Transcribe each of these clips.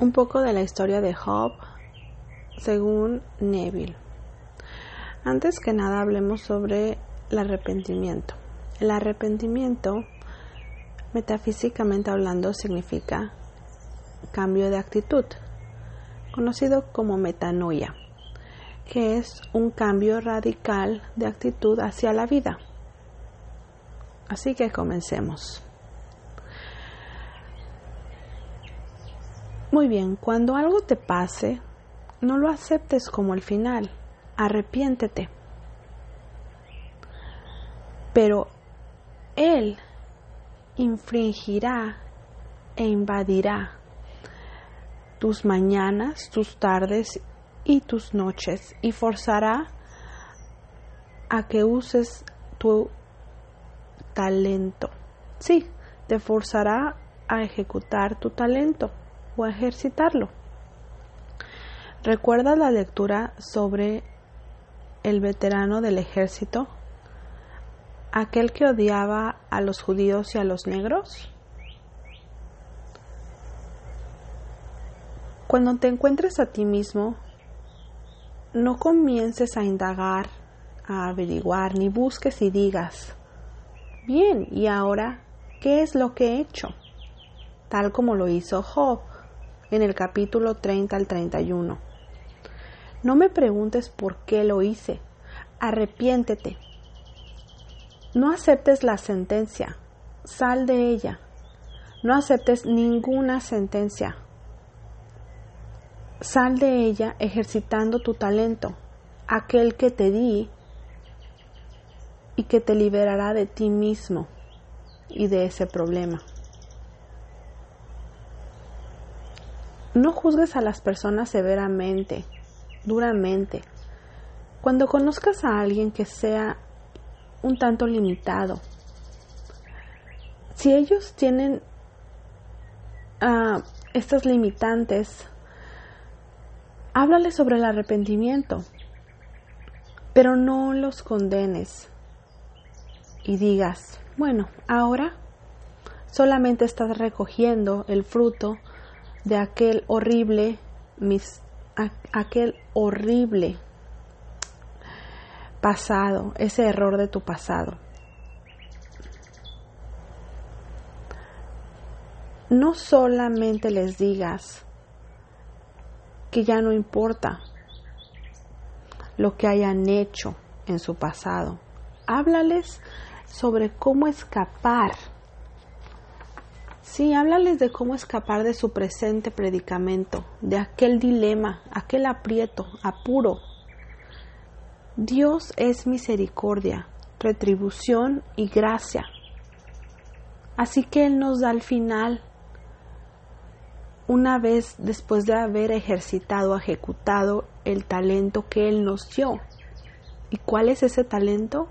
un poco de la historia de Job según Neville. Antes que nada hablemos sobre el arrepentimiento. El arrepentimiento, metafísicamente hablando, significa cambio de actitud, conocido como metanoia, que es un cambio radical de actitud hacia la vida. Así que comencemos. Muy bien, cuando algo te pase, no lo aceptes como el final, arrepiéntete. Pero Él infringirá e invadirá tus mañanas, tus tardes y tus noches y forzará a que uses tu talento. Sí, te forzará a ejecutar tu talento o ejercitarlo. ¿Recuerdas la lectura sobre el veterano del ejército? Aquel que odiaba a los judíos y a los negros. Cuando te encuentres a ti mismo, no comiences a indagar, a averiguar, ni busques y digas, bien, ¿y ahora qué es lo que he hecho? Tal como lo hizo Job en el capítulo 30 al 31. No me preguntes por qué lo hice. Arrepiéntete. No aceptes la sentencia. Sal de ella. No aceptes ninguna sentencia. Sal de ella ejercitando tu talento, aquel que te di y que te liberará de ti mismo y de ese problema. No juzgues a las personas severamente, duramente. Cuando conozcas a alguien que sea un tanto limitado, si ellos tienen uh, estas limitantes, háblale sobre el arrepentimiento, pero no los condenes y digas, bueno, ahora solamente estás recogiendo el fruto de aquel horrible, mis, aquel horrible pasado, ese error de tu pasado. No solamente les digas que ya no importa lo que hayan hecho en su pasado. Háblales sobre cómo escapar Sí, háblales de cómo escapar de su presente predicamento, de aquel dilema, aquel aprieto, apuro. Dios es misericordia, retribución y gracia. Así que Él nos da al final, una vez después de haber ejercitado, ejecutado el talento que Él nos dio. ¿Y cuál es ese talento?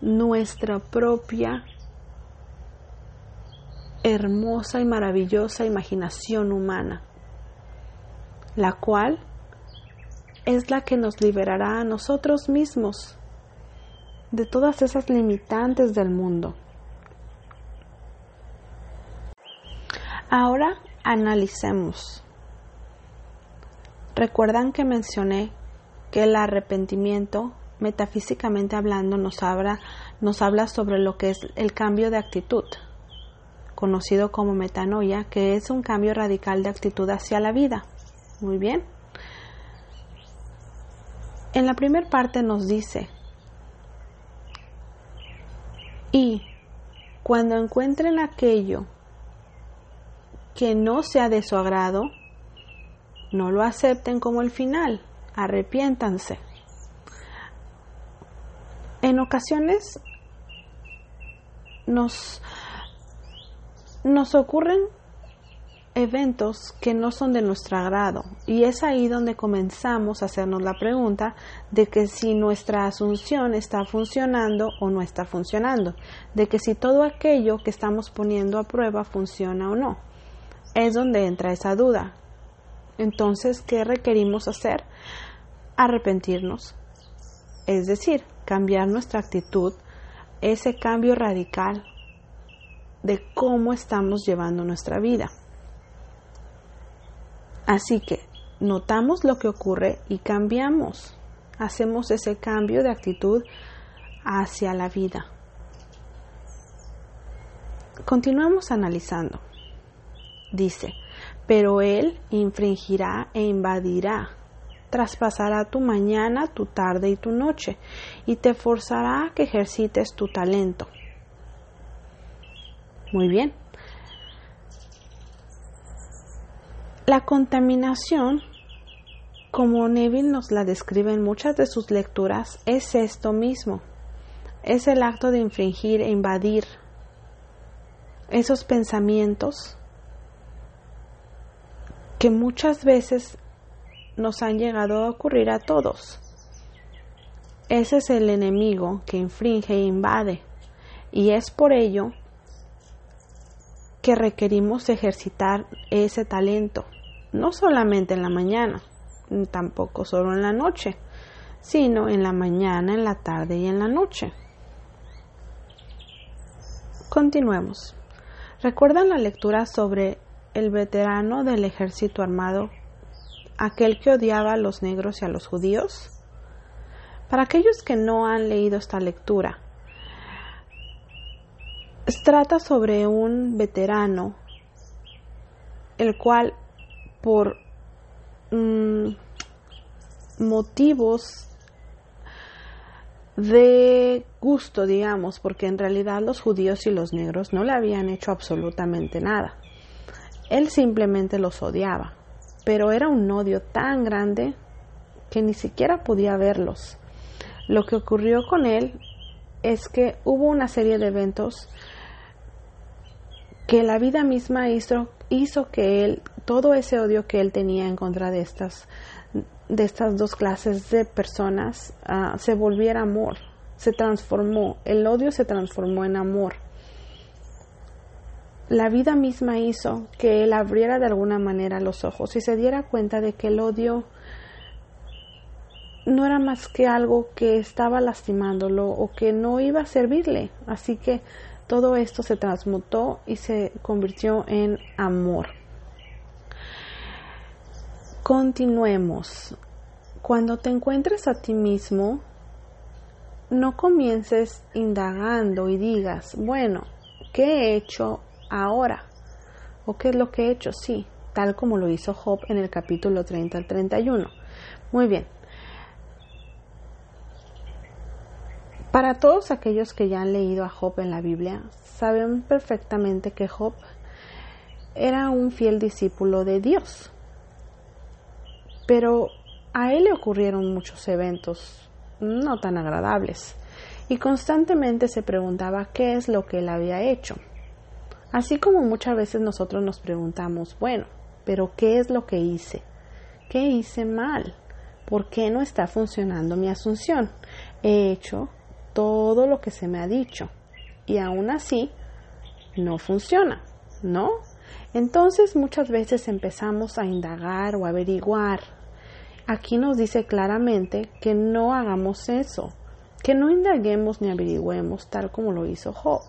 Nuestra propia hermosa y maravillosa imaginación humana, la cual es la que nos liberará a nosotros mismos de todas esas limitantes del mundo. Ahora analicemos. Recuerdan que mencioné que el arrepentimiento, metafísicamente hablando, nos habla, nos habla sobre lo que es el cambio de actitud conocido como metanoia, que es un cambio radical de actitud hacia la vida. Muy bien. En la primera parte nos dice, y cuando encuentren aquello que no sea de su agrado, no lo acepten como el final, arrepiéntanse. En ocasiones nos nos ocurren eventos que no son de nuestro agrado y es ahí donde comenzamos a hacernos la pregunta de que si nuestra asunción está funcionando o no está funcionando, de que si todo aquello que estamos poniendo a prueba funciona o no. Es donde entra esa duda. Entonces, ¿qué requerimos hacer? Arrepentirnos. Es decir, cambiar nuestra actitud, ese cambio radical de cómo estamos llevando nuestra vida. Así que notamos lo que ocurre y cambiamos. Hacemos ese cambio de actitud hacia la vida. Continuamos analizando. Dice, pero Él infringirá e invadirá, traspasará tu mañana, tu tarde y tu noche, y te forzará a que ejercites tu talento. Muy bien. La contaminación, como Neville nos la describe en muchas de sus lecturas, es esto mismo. Es el acto de infringir e invadir esos pensamientos que muchas veces nos han llegado a ocurrir a todos. Ese es el enemigo que infringe e invade y es por ello que requerimos ejercitar ese talento, no solamente en la mañana, tampoco solo en la noche, sino en la mañana, en la tarde y en la noche. Continuemos. ¿Recuerdan la lectura sobre el veterano del ejército armado, aquel que odiaba a los negros y a los judíos? Para aquellos que no han leído esta lectura, trata sobre un veterano el cual por mm, motivos de gusto, digamos, porque en realidad los judíos y los negros no le habían hecho absolutamente nada. Él simplemente los odiaba, pero era un odio tan grande que ni siquiera podía verlos. Lo que ocurrió con él es que hubo una serie de eventos que la vida misma hizo, hizo que él, todo ese odio que él tenía en contra de estas, de estas dos clases de personas, ah, se volviera amor, se transformó, el odio se transformó en amor la vida misma hizo que él abriera de alguna manera los ojos y se diera cuenta de que el odio no era más que algo que estaba lastimándolo o que no iba a servirle. Así que todo esto se transmutó y se convirtió en amor. Continuemos. Cuando te encuentres a ti mismo, no comiences indagando y digas, bueno, ¿qué he hecho ahora. ¿O qué es lo que he hecho? Sí, tal como lo hizo Job en el capítulo 30 al 31. Muy bien. Para todos aquellos que ya han leído a Job en la Biblia, saben perfectamente que Job era un fiel discípulo de Dios. Pero a él le ocurrieron muchos eventos no tan agradables y constantemente se preguntaba qué es lo que él había hecho. Así como muchas veces nosotros nos preguntamos, bueno, pero ¿qué es lo que hice? ¿Qué hice mal? ¿Por qué no está funcionando mi asunción? He hecho todo lo que se me ha dicho y aún así no funciona, ¿no? Entonces muchas veces empezamos a indagar o averiguar. Aquí nos dice claramente que no hagamos eso, que no indaguemos ni averigüemos tal como lo hizo Job.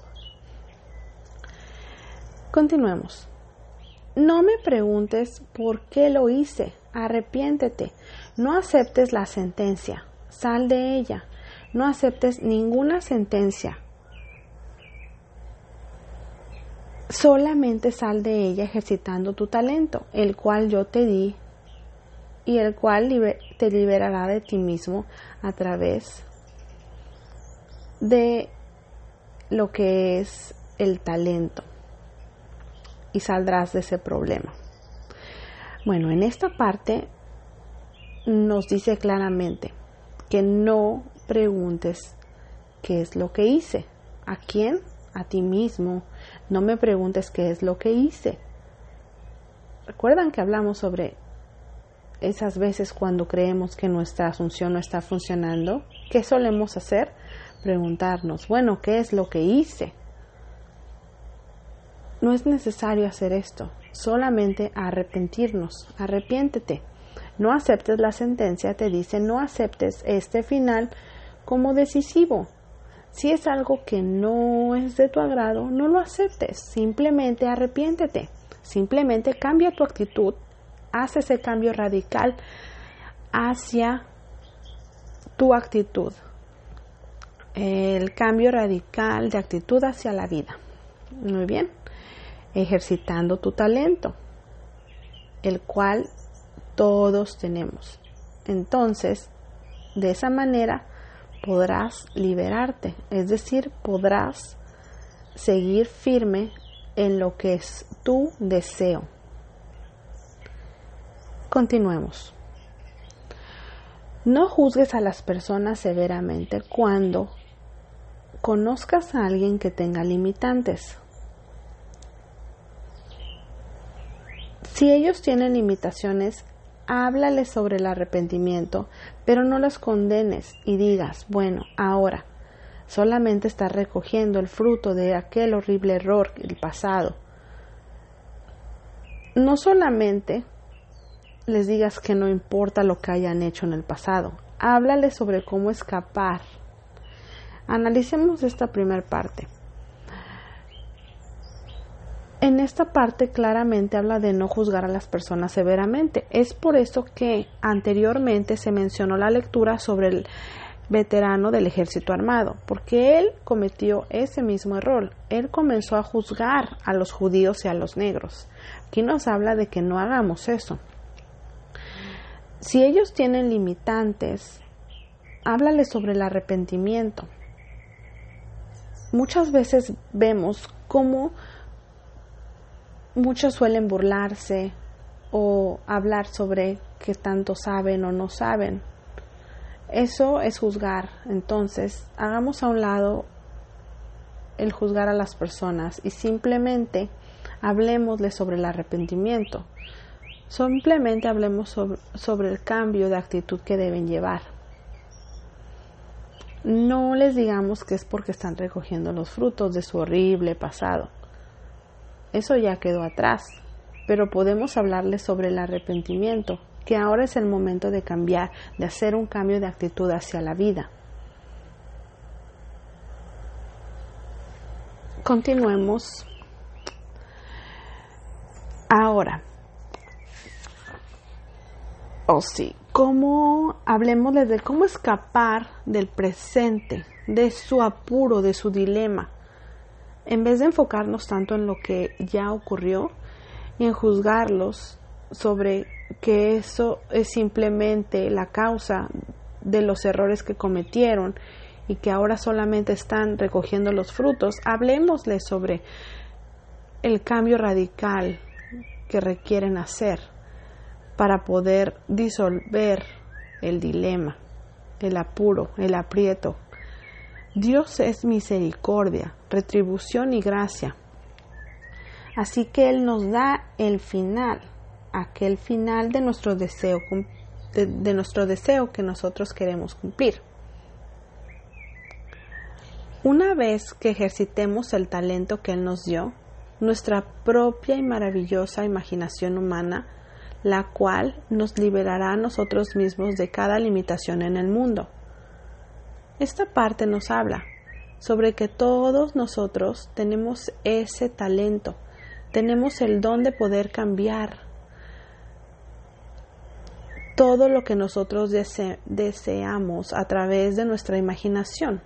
Continuemos. No me preguntes por qué lo hice. Arrepiéntete. No aceptes la sentencia. Sal de ella. No aceptes ninguna sentencia. Solamente sal de ella ejercitando tu talento, el cual yo te di y el cual te liberará de ti mismo a través de lo que es el talento y saldrás de ese problema. Bueno, en esta parte nos dice claramente que no preguntes qué es lo que hice. ¿A quién? A ti mismo. No me preguntes qué es lo que hice. ¿Recuerdan que hablamos sobre esas veces cuando creemos que nuestra asunción no está funcionando? ¿Qué solemos hacer? Preguntarnos, bueno, ¿qué es lo que hice? No es necesario hacer esto, solamente arrepentirnos. Arrepiéntete. No aceptes la sentencia, te dice, no aceptes este final como decisivo. Si es algo que no es de tu agrado, no lo aceptes, simplemente arrepiéntete. Simplemente cambia tu actitud haz ese cambio radical hacia tu actitud. El cambio radical de actitud hacia la vida. Muy bien. Ejercitando tu talento, el cual todos tenemos. Entonces, de esa manera podrás liberarte, es decir, podrás seguir firme en lo que es tu deseo. Continuemos. No juzgues a las personas severamente cuando conozcas a alguien que tenga limitantes. Si ellos tienen limitaciones, háblales sobre el arrepentimiento, pero no los condenes y digas, bueno, ahora solamente estás recogiendo el fruto de aquel horrible error del pasado. No solamente les digas que no importa lo que hayan hecho en el pasado, háblales sobre cómo escapar. Analicemos esta primera parte. En esta parte claramente habla de no juzgar a las personas severamente. Es por eso que anteriormente se mencionó la lectura sobre el veterano del ejército armado, porque él cometió ese mismo error. Él comenzó a juzgar a los judíos y a los negros. Aquí nos habla de que no hagamos eso. Si ellos tienen limitantes, háblales sobre el arrepentimiento. Muchas veces vemos cómo muchos suelen burlarse o hablar sobre qué tanto saben o no saben. Eso es juzgar. Entonces, hagamos a un lado el juzgar a las personas y simplemente hablemosle sobre el arrepentimiento. Simplemente hablemos sobre, el cambio de actitud que deben llevar. No les digamos que es porque están recogiendo los frutos de su horrible pasado. Eso ya quedó atrás, pero podemos hablarles sobre el arrepentimiento, que ahora es el momento de cambiar, de hacer un cambio de actitud hacia la vida. Continuemos. Ahora, o oh, sí, cómo hablemos de cómo escapar del presente, de su apuro, de su dilema en vez de enfocarnos tanto en lo que ya ocurrió y en juzgarlos sobre que eso es simplemente la causa de los errores que cometieron y que ahora solamente están recogiendo los frutos, hablemosles sobre el cambio radical que requieren hacer para poder disolver el dilema, el apuro, el aprieto Dios es misericordia, retribución y gracia. Así que Él nos da el final, aquel final de nuestro deseo, de, nuestro deseo que nosotros queremos cumplir. Una vez que ejercitemos el talento que Él nos dio, nuestra propia y maravillosa imaginación humana, la cual nos liberará a nosotros mismos de cada limitación en el mundo. Esta parte nos habla sobre que todos nosotros tenemos ese talento, tenemos el don de poder cambiar todo lo que nosotros deseamos a través de nuestra imaginación.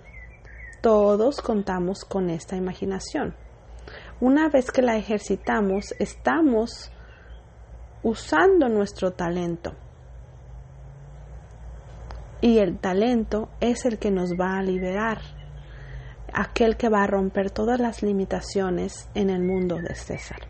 Todos contamos con esta imaginación. Una vez que la ejercitamos, estamos usando nuestro talento y el talento es el que nos va a liberar, aquel que va a romper todas las limitaciones en el mundo de César.